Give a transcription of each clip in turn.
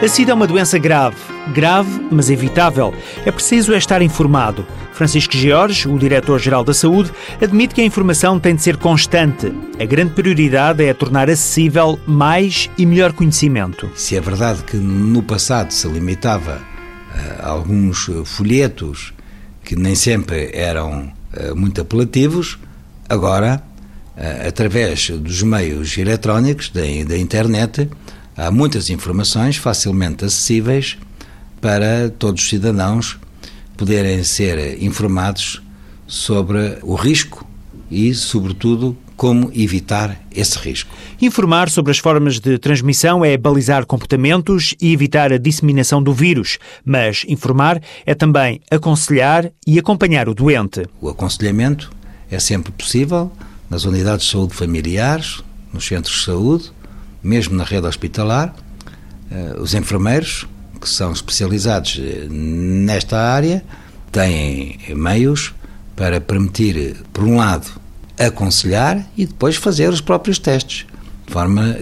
A SIDA é uma doença grave, grave, mas evitável. É preciso é estar informado. Francisco George, o diretor-geral da Saúde, admite que a informação tem de ser constante. A grande prioridade é tornar acessível mais e melhor conhecimento. Se é verdade que no passado se limitava a alguns folhetos que nem sempre eram eh, muito apelativos, agora, eh, através dos meios eletrónicos, da internet, há muitas informações facilmente acessíveis para todos os cidadãos poderem ser informados sobre o risco e, sobretudo, como evitar esse risco. Informar sobre as formas de transmissão é balizar comportamentos e evitar a disseminação do vírus, mas informar é também aconselhar e acompanhar o doente. O aconselhamento é sempre possível nas unidades de saúde familiares, nos centros de saúde, mesmo na rede hospitalar, eh, os enfermeiros, que são especializados eh, nesta área, têm meios para permitir, por um lado, aconselhar e depois fazer os próprios testes de forma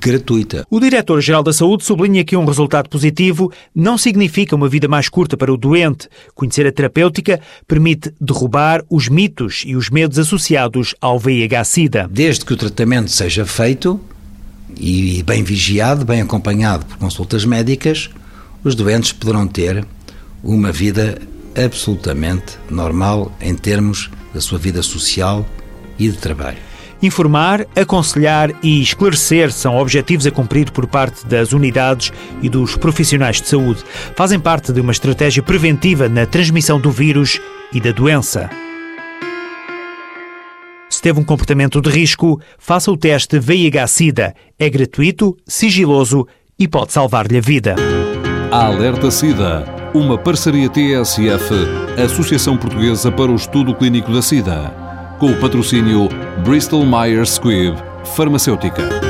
gratuita. O diretor-geral da Saúde sublinha que um resultado positivo não significa uma vida mais curta para o doente. Conhecer a terapêutica permite derrubar os mitos e os medos associados ao VIH-Sida. Desde que o tratamento seja feito, e bem vigiado, bem acompanhado por consultas médicas, os doentes poderão ter uma vida absolutamente normal em termos da sua vida social e de trabalho. Informar, aconselhar e esclarecer são objetivos a cumprir por parte das unidades e dos profissionais de saúde. Fazem parte de uma estratégia preventiva na transmissão do vírus e da doença. Se teve um comportamento de risco, faça o teste VIH-Sida. É gratuito, sigiloso e pode salvar-lhe a vida. Alerta SIDA, uma parceria TSF, Associação Portuguesa para o Estudo Clínico da SIDA, com o patrocínio Bristol Myers Squibb, Farmacêutica.